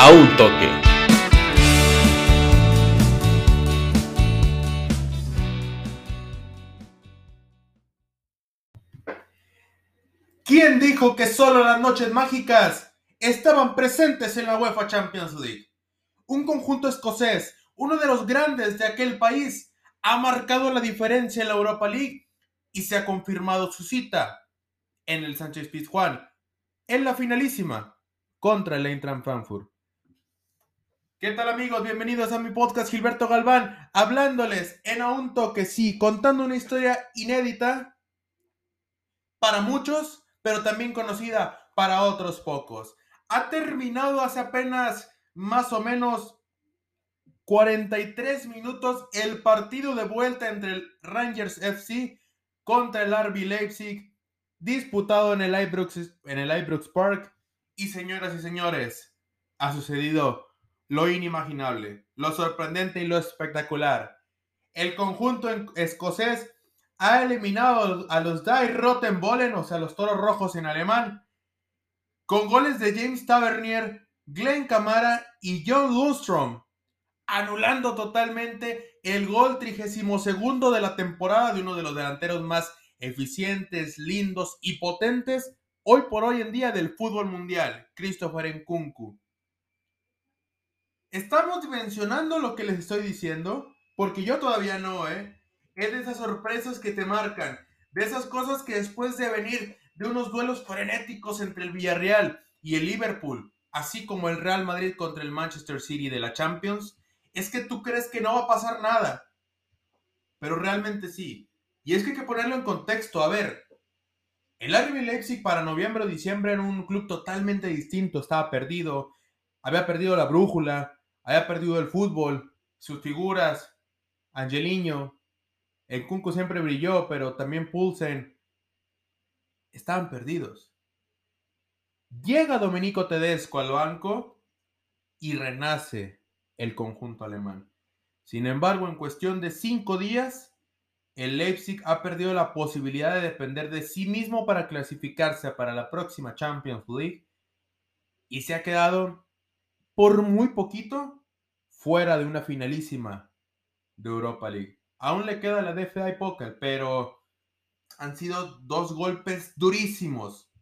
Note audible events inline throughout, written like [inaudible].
a un toque. ¿Quién dijo que solo las noches mágicas estaban presentes en la UEFA Champions League? Un conjunto escocés, uno de los grandes de aquel país, ha marcado la diferencia en la Europa League y se ha confirmado su cita en el Sánchez Pizjuán en la finalísima contra el Eintracht Frankfurt. ¿Qué tal amigos? Bienvenidos a mi podcast Gilberto Galván, hablándoles en a un toque, sí, contando una historia inédita para muchos, pero también conocida para otros pocos. Ha terminado hace apenas más o menos 43 minutos el partido de vuelta entre el Rangers FC contra el RB Leipzig, disputado en el Ibrox, en el Ibrox Park. Y señoras y señores, ha sucedido lo inimaginable, lo sorprendente y lo espectacular. El conjunto escocés ha eliminado a los Die Rottenbollen, o sea, los toros rojos en alemán, con goles de James Tavernier, Glenn Camara y John Lundstrom, anulando totalmente el gol 32 de la temporada de uno de los delanteros más eficientes, lindos y potentes hoy por hoy en día del fútbol mundial, Christopher Nkunku. ¿Estamos dimensionando lo que les estoy diciendo? Porque yo todavía no, ¿eh? Es de esas sorpresas que te marcan, de esas cosas que después de venir de unos duelos frenéticos entre el Villarreal y el Liverpool, así como el Real Madrid contra el Manchester City de la Champions, es que tú crees que no va a pasar nada. Pero realmente sí. Y es que hay que ponerlo en contexto. A ver, el RB Leipzig para noviembre o diciembre era un club totalmente distinto, estaba perdido, había perdido la brújula, había perdido el fútbol, sus figuras, Angeliño, el Kunku siempre brilló, pero también Pulsen, estaban perdidos. Llega Domenico Tedesco al banco y renace el conjunto alemán. Sin embargo, en cuestión de cinco días, el Leipzig ha perdido la posibilidad de depender de sí mismo para clasificarse para la próxima Champions League y se ha quedado por muy poquito fuera de una finalísima de Europa League. Aún le queda la DFA Poker, pero han sido dos golpes durísimos,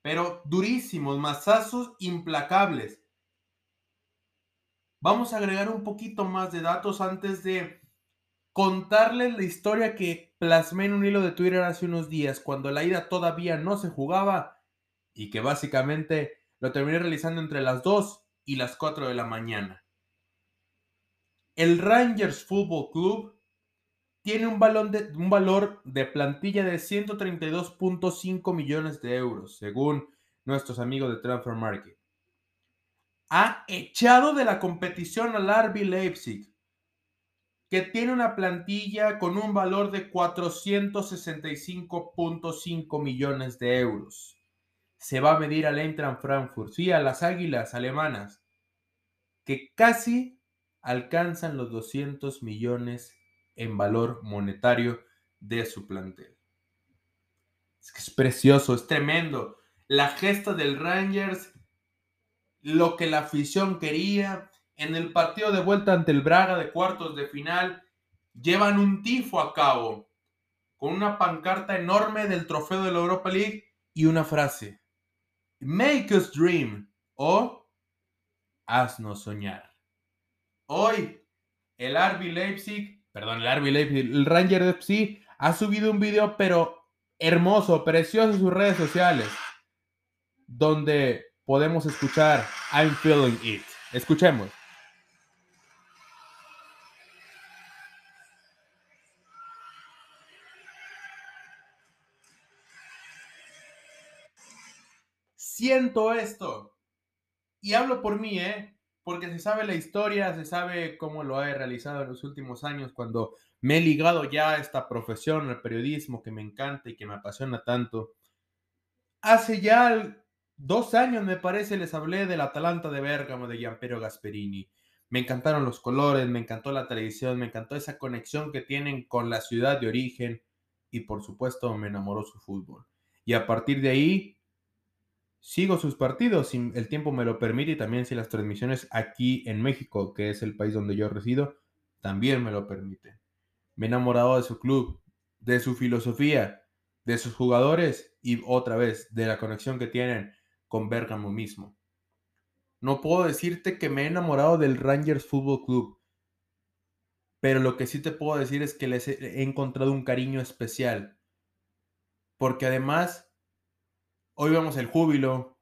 pero durísimos, masazos implacables. Vamos a agregar un poquito más de datos antes de contarles la historia que plasmé en un hilo de Twitter hace unos días, cuando la ida todavía no se jugaba y que básicamente lo terminé realizando entre las 2 y las 4 de la mañana. El Rangers Football Club tiene un, de, un valor de plantilla de 132.5 millones de euros, según nuestros amigos de Transfer Market. Ha echado de la competición al RB Leipzig, que tiene una plantilla con un valor de 465.5 millones de euros. Se va a medir al Eintracht Frankfurt, sí, a las Águilas alemanas, que casi alcanzan los 200 millones en valor monetario de su plantel. Es que es precioso, es tremendo. La gesta del Rangers, lo que la afición quería. En el partido de vuelta ante el Braga de cuartos de final, llevan un tifo a cabo con una pancarta enorme del trofeo de la Europa League y una frase. Make us dream o haznos soñar. Hoy, el RB Leipzig, perdón, el RB Leipzig, el Ranger ha subido un video, pero hermoso, precioso en sus redes sociales, donde podemos escuchar I'm Feeling It. Escuchemos. Siento esto. Y hablo por mí, ¿eh? porque se sabe la historia, se sabe cómo lo he realizado en los últimos años, cuando me he ligado ya a esta profesión, al periodismo que me encanta y que me apasiona tanto. Hace ya dos años, me parece, les hablé del Atalanta de Bérgamo de Giampiero Gasperini. Me encantaron los colores, me encantó la televisión, me encantó esa conexión que tienen con la ciudad de origen y por supuesto me enamoró su fútbol. Y a partir de ahí sigo sus partidos si el tiempo me lo permite y también si las transmisiones aquí en México, que es el país donde yo resido, también me lo permiten. Me he enamorado de su club, de su filosofía, de sus jugadores y otra vez de la conexión que tienen con Bergamo mismo. No puedo decirte que me he enamorado del Rangers Football Club, pero lo que sí te puedo decir es que les he encontrado un cariño especial, porque además hoy vemos el júbilo,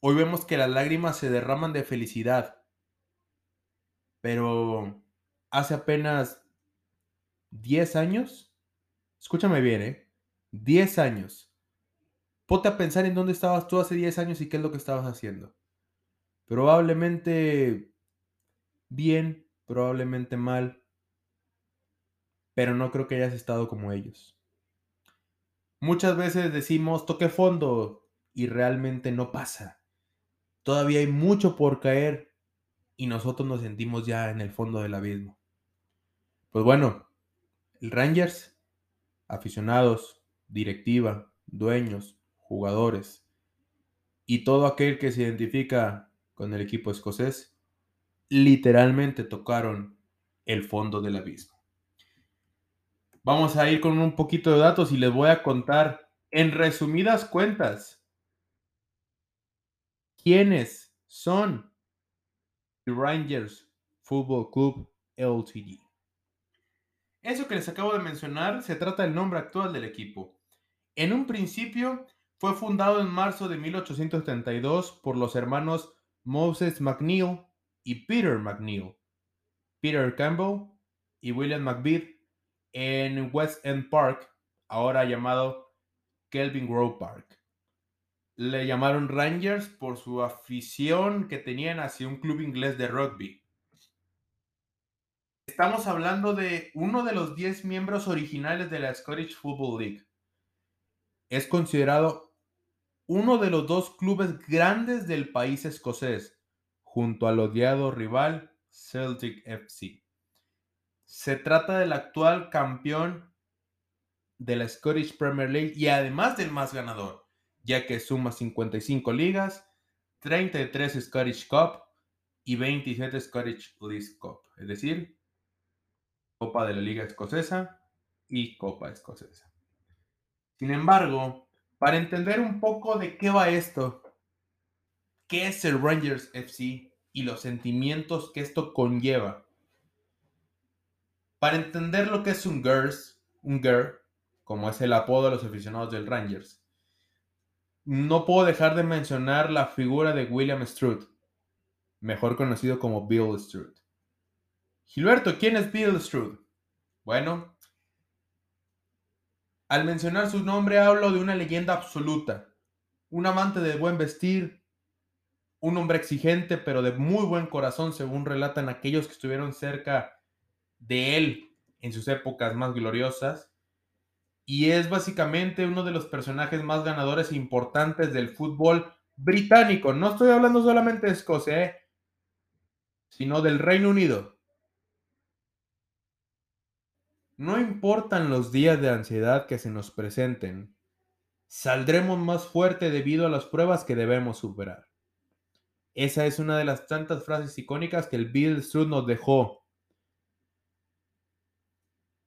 hoy vemos que las lágrimas se derraman de felicidad, pero hace apenas 10 años, escúchame bien, ¿eh? 10 años. Ponte a pensar en dónde estabas tú hace 10 años y qué es lo que estabas haciendo. Probablemente bien, probablemente mal, pero no creo que hayas estado como ellos. Muchas veces decimos toque fondo y realmente no pasa. Todavía hay mucho por caer y nosotros nos sentimos ya en el fondo del abismo. Pues bueno, el Rangers, aficionados, directiva, dueños, jugadores y todo aquel que se identifica con el equipo escocés, literalmente tocaron el fondo del abismo. Vamos a ir con un poquito de datos y les voy a contar en resumidas cuentas quiénes son el Rangers Football Club LTD. Eso que les acabo de mencionar se trata del nombre actual del equipo. En un principio fue fundado en marzo de 1832 por los hermanos Moses McNeil y Peter McNeil, Peter Campbell y William McBeath en West End Park, ahora llamado Kelvin Grove Park. Le llamaron Rangers por su afición que tenían hacia un club inglés de rugby. Estamos hablando de uno de los 10 miembros originales de la Scottish Football League. Es considerado uno de los dos clubes grandes del país escocés, junto al odiado rival Celtic FC. Se trata del actual campeón de la Scottish Premier League y además del más ganador, ya que suma 55 ligas, 33 Scottish Cup y 27 Scottish League Cup, es decir, Copa de la Liga Escocesa y Copa Escocesa. Sin embargo, para entender un poco de qué va esto, qué es el Rangers FC y los sentimientos que esto conlleva, para entender lo que es un GERS, un como es el apodo de los aficionados del Rangers, no puedo dejar de mencionar la figura de William Stroud, mejor conocido como Bill Stroud. Gilberto, ¿quién es Bill Stroud? Bueno, al mencionar su nombre hablo de una leyenda absoluta, un amante de buen vestir, un hombre exigente pero de muy buen corazón según relatan aquellos que estuvieron cerca de él en sus épocas más gloriosas, y es básicamente uno de los personajes más ganadores e importantes del fútbol británico. No estoy hablando solamente de Escocia, ¿eh? sino del Reino Unido. No importan los días de ansiedad que se nos presenten, saldremos más fuerte debido a las pruebas que debemos superar. Esa es una de las tantas frases icónicas que el Bill Stroud nos dejó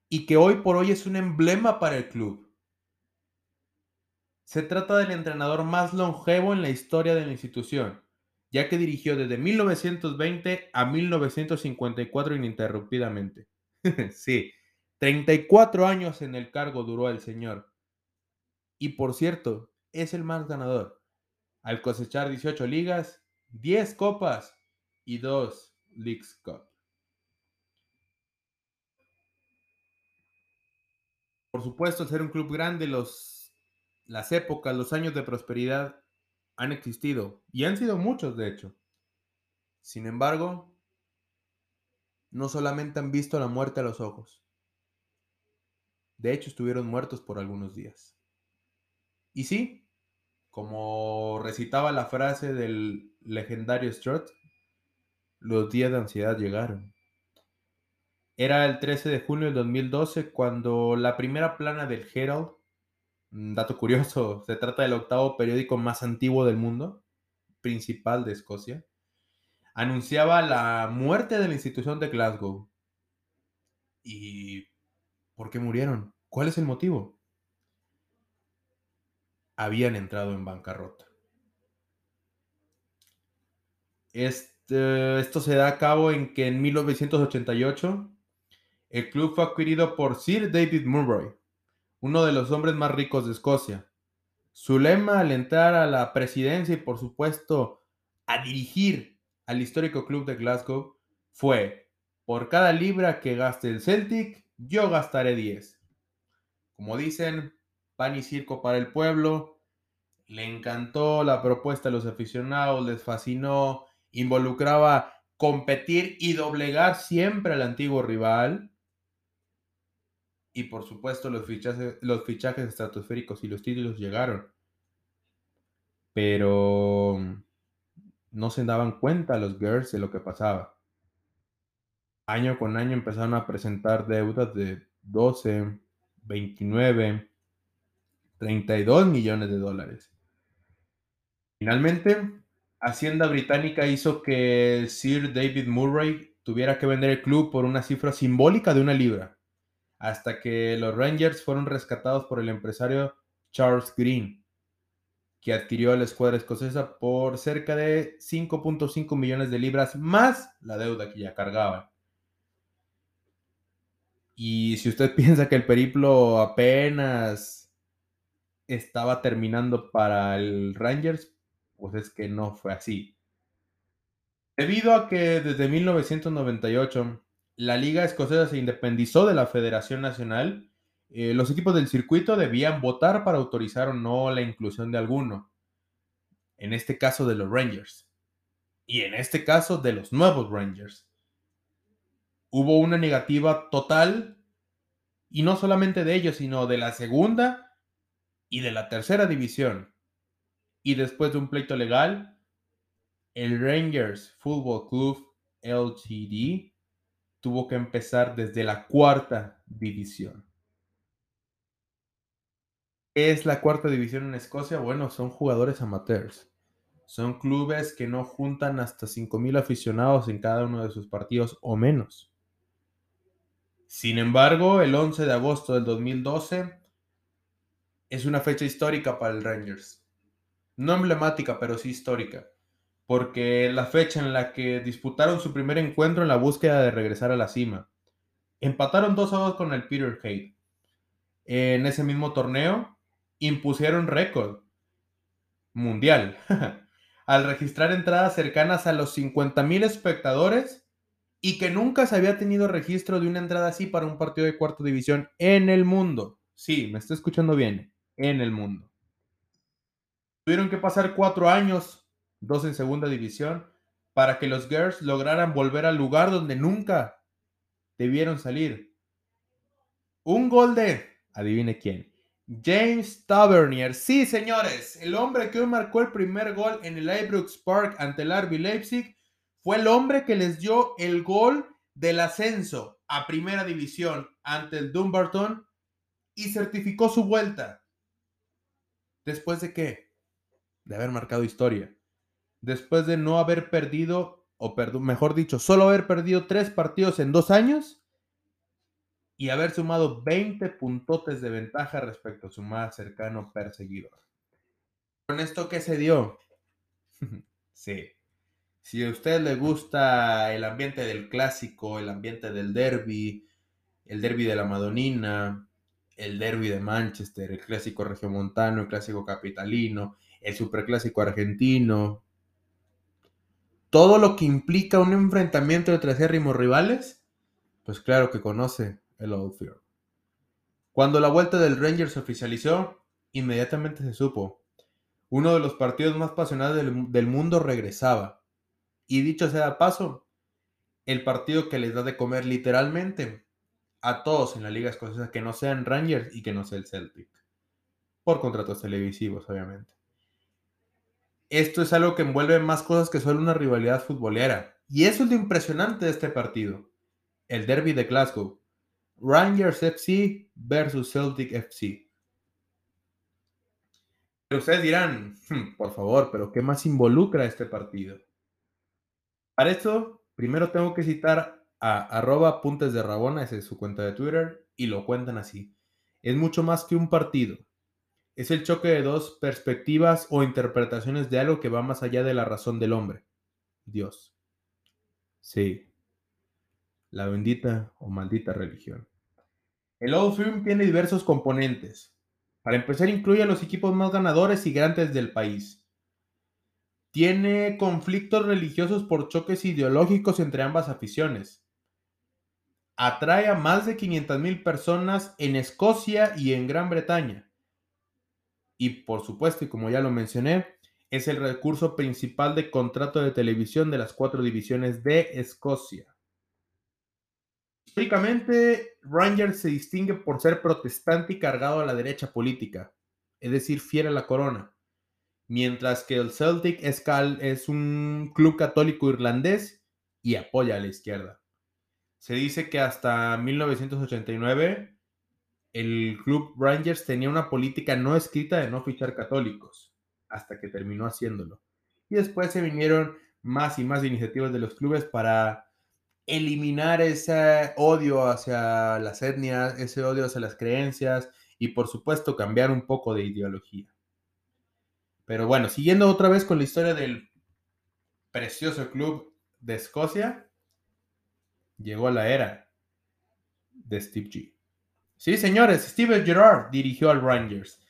y que hoy por hoy es un emblema para el club. Se trata del entrenador más longevo en la historia de la institución, ya que dirigió desde 1920 a 1954 ininterrumpidamente. [laughs] sí, 34 años en el cargo duró el señor. Y por cierto, es el más ganador, al cosechar 18 ligas, 10 copas y 2 Leagues Cup. Por supuesto, al ser un club grande, los, las épocas, los años de prosperidad han existido y han sido muchos, de hecho. Sin embargo, no solamente han visto la muerte a los ojos, de hecho, estuvieron muertos por algunos días. Y sí, como recitaba la frase del legendario Strut, los días de ansiedad llegaron. Era el 13 de junio del 2012 cuando la primera plana del Herald Un dato curioso, [laughs] se trata del octavo periódico más antiguo del mundo, principal de Escocia. Anunciaba la muerte de la institución de Glasgow. ¿Y por qué murieron? ¿Cuál es el motivo? Habían entrado en bancarrota. Este, esto se da a cabo en que en 1988 el club fue adquirido por Sir David Murray, uno de los hombres más ricos de Escocia. Su lema al entrar a la presidencia y por supuesto a dirigir al histórico club de Glasgow fue, por cada libra que gaste el Celtic, yo gastaré 10. Como dicen, pan y circo para el pueblo. Le encantó la propuesta a los aficionados, les fascinó, involucraba competir y doblegar siempre al antiguo rival. Y por supuesto los fichajes, los fichajes estratosféricos y los títulos llegaron. Pero no se daban cuenta los girls de lo que pasaba. Año con año empezaron a presentar deudas de 12, 29, 32 millones de dólares. Finalmente, Hacienda Británica hizo que Sir David Murray tuviera que vender el club por una cifra simbólica de una libra, hasta que los Rangers fueron rescatados por el empresario Charles Green, que adquirió a la escuadra escocesa por cerca de 5.5 millones de libras más la deuda que ya cargaba. Y si usted [laughs] piensa que el periplo apenas estaba terminando para el Rangers, pues es que no fue así. Debido a que desde 1998 la Liga Escocesa se independizó de la Federación Nacional, eh, los equipos del circuito debían votar para autorizar o no la inclusión de alguno. En este caso de los Rangers. Y en este caso de los nuevos Rangers. Hubo una negativa total, y no solamente de ellos, sino de la segunda y de la tercera división y después de un pleito legal, el Rangers Football Club LTD tuvo que empezar desde la cuarta división. ¿Qué es la cuarta división en Escocia? Bueno, son jugadores amateurs. Son clubes que no juntan hasta 5.000 aficionados en cada uno de sus partidos o menos. Sin embargo, el 11 de agosto del 2012 es una fecha histórica para el Rangers no emblemática, pero sí histórica, porque la fecha en la que disputaron su primer encuentro en la búsqueda de regresar a la cima. Empataron 2 a 2 con el Peter Hate. En ese mismo torneo impusieron récord mundial [laughs] al registrar entradas cercanas a los 50.000 espectadores y que nunca se había tenido registro de una entrada así para un partido de cuarta división en el mundo. Sí, me está escuchando bien, en el mundo. Tuvieron que pasar cuatro años, dos en segunda división, para que los Girls lograran volver al lugar donde nunca debieron salir. Un gol de, adivine quién, James Tavernier. Sí, señores, el hombre que hoy marcó el primer gol en el Ibrox Park ante el RB Leipzig fue el hombre que les dio el gol del ascenso a primera división ante el Dumbarton y certificó su vuelta. ¿Después de qué? de haber marcado historia. Después de no haber perdido, o mejor dicho, solo haber perdido tres partidos en dos años y haber sumado 20 puntotes de ventaja respecto a su más cercano perseguidor. ¿Con esto qué se dio? [laughs] sí. Si a usted le gusta el ambiente del clásico, el ambiente del derby, el derby de la Madonina, el derby de Manchester, el clásico regiomontano, el clásico capitalino, el superclásico argentino, todo lo que implica un enfrentamiento entre acérrimos rivales, pues claro que conoce el Old. Cuando la vuelta del Rangers se oficializó, inmediatamente se supo. Uno de los partidos más apasionados del, del mundo regresaba. Y dicho sea paso, el partido que les da de comer literalmente a todos en la liga escocesa que no sean Rangers y que no sea el Celtic. Por contratos televisivos, obviamente. Esto es algo que envuelve más cosas que solo una rivalidad futbolera. Y eso es lo impresionante de este partido. El derby de Glasgow. Rangers FC versus Celtic FC. Ustedes dirán, hmm, por favor, pero ¿qué más involucra este partido? Para esto, primero tengo que citar a arroba puntes de Rabona, esa es su cuenta de Twitter, y lo cuentan así. Es mucho más que un partido. Es el choque de dos perspectivas o interpretaciones de algo que va más allá de la razón del hombre. Dios. Sí. La bendita o maldita religión. El Old Firm tiene diversos componentes. Para empezar, incluye a los equipos más ganadores y grandes del país. Tiene conflictos religiosos por choques ideológicos entre ambas aficiones. Atrae a más de 500.000 personas en Escocia y en Gran Bretaña. Y por supuesto, y como ya lo mencioné, es el recurso principal de contrato de televisión de las cuatro divisiones de Escocia. Históricamente, Rangers se distingue por ser protestante y cargado a la derecha política, es decir, fiel a la corona, mientras que el Celtic es, es un club católico irlandés y apoya a la izquierda. Se dice que hasta 1989 el club Rangers tenía una política no escrita de no fichar católicos, hasta que terminó haciéndolo. Y después se vinieron más y más iniciativas de los clubes para eliminar ese odio hacia las etnias, ese odio hacia las creencias y por supuesto cambiar un poco de ideología. Pero bueno, siguiendo otra vez con la historia del precioso club de Escocia, llegó la era de Steve G. Sí, señores, Steve Gerrard dirigió al Rangers.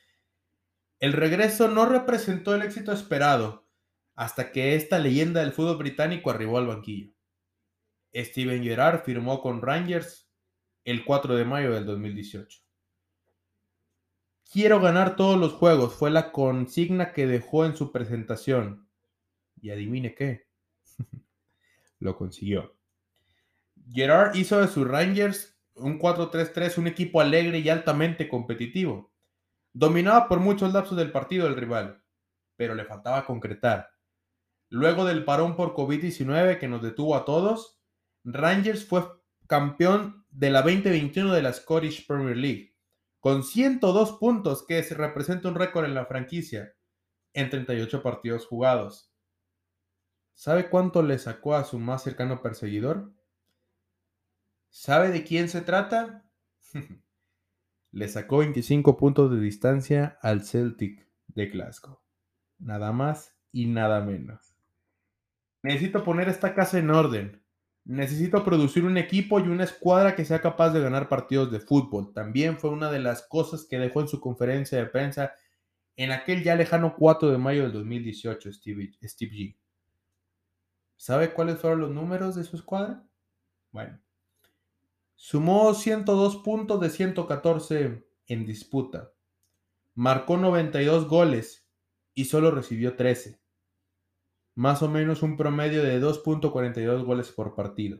El regreso no representó el éxito esperado hasta que esta leyenda del fútbol británico arribó al banquillo. Steven Gerrard firmó con Rangers el 4 de mayo del 2018. Quiero ganar todos los juegos fue la consigna que dejó en su presentación. Y adivine qué. [laughs] Lo consiguió. Gerard hizo de sus Rangers un 4-3-3, un equipo alegre y altamente competitivo. Dominaba por muchos lapsos del partido el rival, pero le faltaba concretar. Luego del parón por COVID-19 que nos detuvo a todos, Rangers fue campeón de la 2021 de la Scottish Premier League, con 102 puntos, que se representa un récord en la franquicia, en 38 partidos jugados. ¿Sabe cuánto le sacó a su más cercano perseguidor? ¿Sabe de quién se trata? [laughs] le sacó 25 puntos de distancia al Celtic de Glasgow. Nada más y nada menos. Necesito poner esta casa en orden. Necesito producir un equipo y una escuadra que sea capaz de ganar partidos de fútbol. También fue una de las cosas que dejó en su conferencia de prensa en aquel ya lejano 4 de mayo del 2018 Steve, Steve G. ¿Sabe cuáles fueron los números de su escuadra? Bueno, sumó 102 puntos de 114 en disputa, marcó 92 goles y solo recibió 13 más o menos un promedio de 2.42 goles por partido.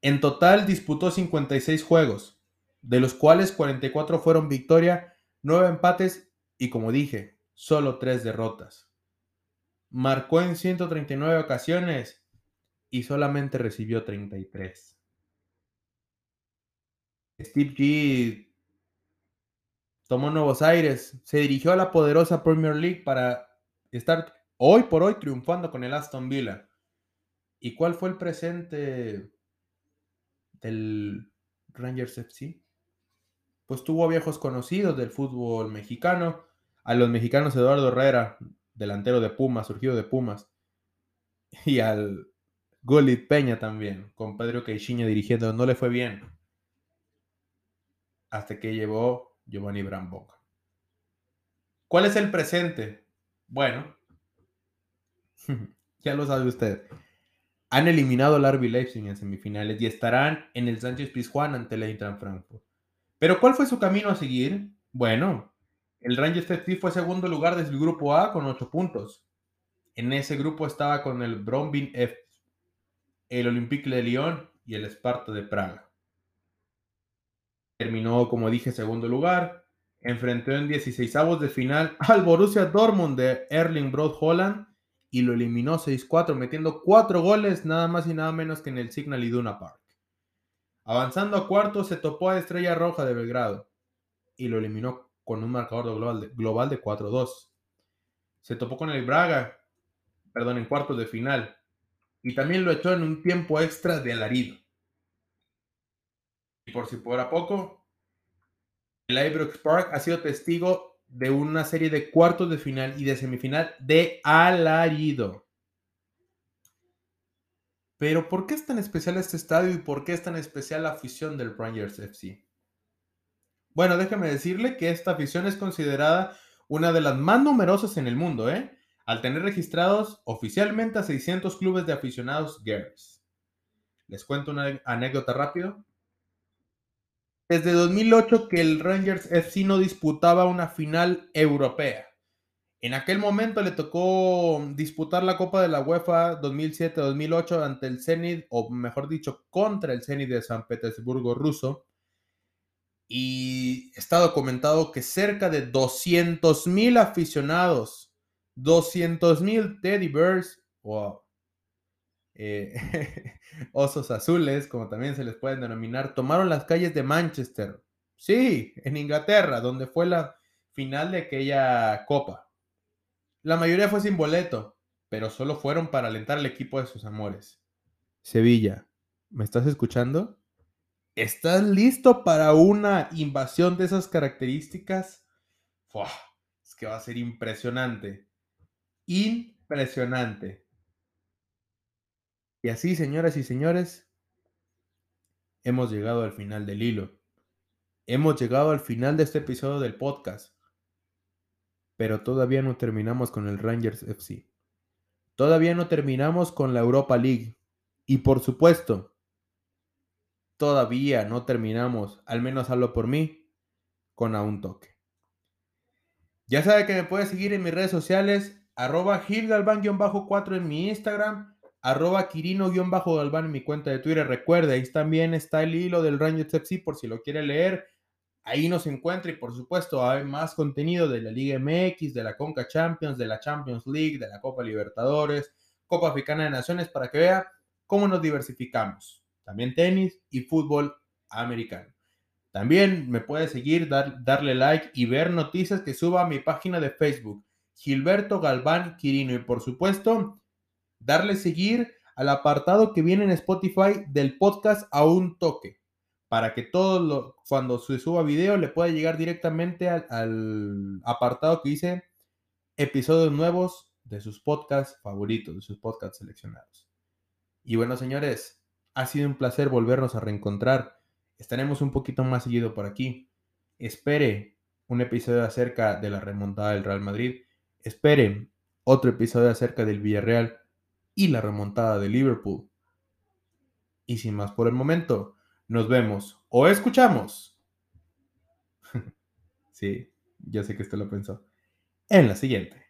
En total disputó 56 juegos, de los cuales 44 fueron victoria, 9 empates y como dije, solo 3 derrotas. Marcó en 139 ocasiones y solamente recibió 33. Steve G tomó Nuevos Aires, se dirigió a la poderosa Premier League para estar hoy por hoy triunfando con el Aston Villa. ¿Y cuál fue el presente del Rangers FC? Pues tuvo viejos conocidos del fútbol mexicano, a los mexicanos Eduardo Herrera, delantero de Pumas, surgido de Pumas, y al Gullit Peña también, con Pedro Caixinha dirigiendo, no le fue bien. Hasta que llevó Giovanni Brambok. ¿Cuál es el presente? Bueno, [laughs] ya lo sabe usted. Han eliminado al RB Leipzig en semifinales y estarán en el Sánchez Pizjuán ante el Eintracht Frankfurt. Pero ¿cuál fue su camino a seguir? Bueno, el Rangers FC fue segundo lugar desde el grupo A con 8 puntos. En ese grupo estaba con el Brombin F, el Olympique de Lyon y el Sparta de Praga. Terminó, como dije, segundo lugar enfrentó en 16 de final [laughs] al Borussia Dortmund de Erling Broad Holland y lo eliminó 6-4, metiendo 4 goles nada más y nada menos que en el Signal Iduna Park. Avanzando a cuarto, se topó a Estrella Roja de Belgrado y lo eliminó con un marcador global de, global de 4-2. Se topó con el Braga, perdón, en cuartos de final. Y también lo echó en un tiempo extra de alarido. Y por si fuera poco, el Ibrox Park ha sido testigo de una serie de cuartos de final y de semifinal de alarido. Pero ¿por qué es tan especial este estadio y por qué es tan especial la afición del Rangers FC? Bueno, déjeme decirle que esta afición es considerada una de las más numerosas en el mundo, ¿eh? Al tener registrados oficialmente a 600 clubes de aficionados Guerrers. Les cuento una anécdota rápido. Desde 2008 que el Rangers FC no disputaba una final europea. En aquel momento le tocó disputar la Copa de la UEFA 2007-2008 ante el Zenit, o mejor dicho, contra el Zenit de San Petersburgo ruso. Y está documentado que cerca de 200.000 aficionados, 200.000 teddy bears o eh, [laughs] osos azules, como también se les pueden denominar, tomaron las calles de Manchester. Sí, en Inglaterra, donde fue la final de aquella copa. La mayoría fue sin boleto, pero solo fueron para alentar al equipo de sus amores. Sevilla, ¿me estás escuchando? ¿Estás listo para una invasión de esas características? es que va a ser impresionante. Impresionante. Y así, señoras y señores, hemos llegado al final del hilo. Hemos llegado al final de este episodio del podcast pero todavía no terminamos con el Rangers FC. Todavía no terminamos con la Europa League. Y por supuesto, todavía no terminamos, al menos hablo por mí, con a un toque. Ya sabe que me puede seguir en mis redes sociales, arroba gilgalván-4 en mi Instagram, arroba quirino-galván en mi cuenta de Twitter. Recuerde, ahí también está el hilo del Rangers FC por si lo quiere leer Ahí nos encuentra y por supuesto hay más contenido de la Liga MX, de la Conca Champions, de la Champions League, de la Copa Libertadores, Copa Africana de Naciones para que vea cómo nos diversificamos. También tenis y fútbol americano. También me puede seguir, darle like y ver noticias que suba a mi página de Facebook, Gilberto Galván Quirino. Y por supuesto, darle seguir al apartado que viene en Spotify del podcast a un toque para que todo lo, cuando se suba video le pueda llegar directamente al, apartado que dice episodios nuevos de sus podcasts favoritos, de sus podcasts seleccionados. Y bueno, señores, ha sido un placer volvernos a reencontrar. Estaremos un poquito más seguido por aquí. Espere un episodio acerca de la remontada del Real Madrid. Espere otro episodio acerca del Villarreal y la remontada de Liverpool. Y sin más por el momento, nos vemos o escuchamos. [laughs] sí, ya sé que usted lo pensó. En la siguiente.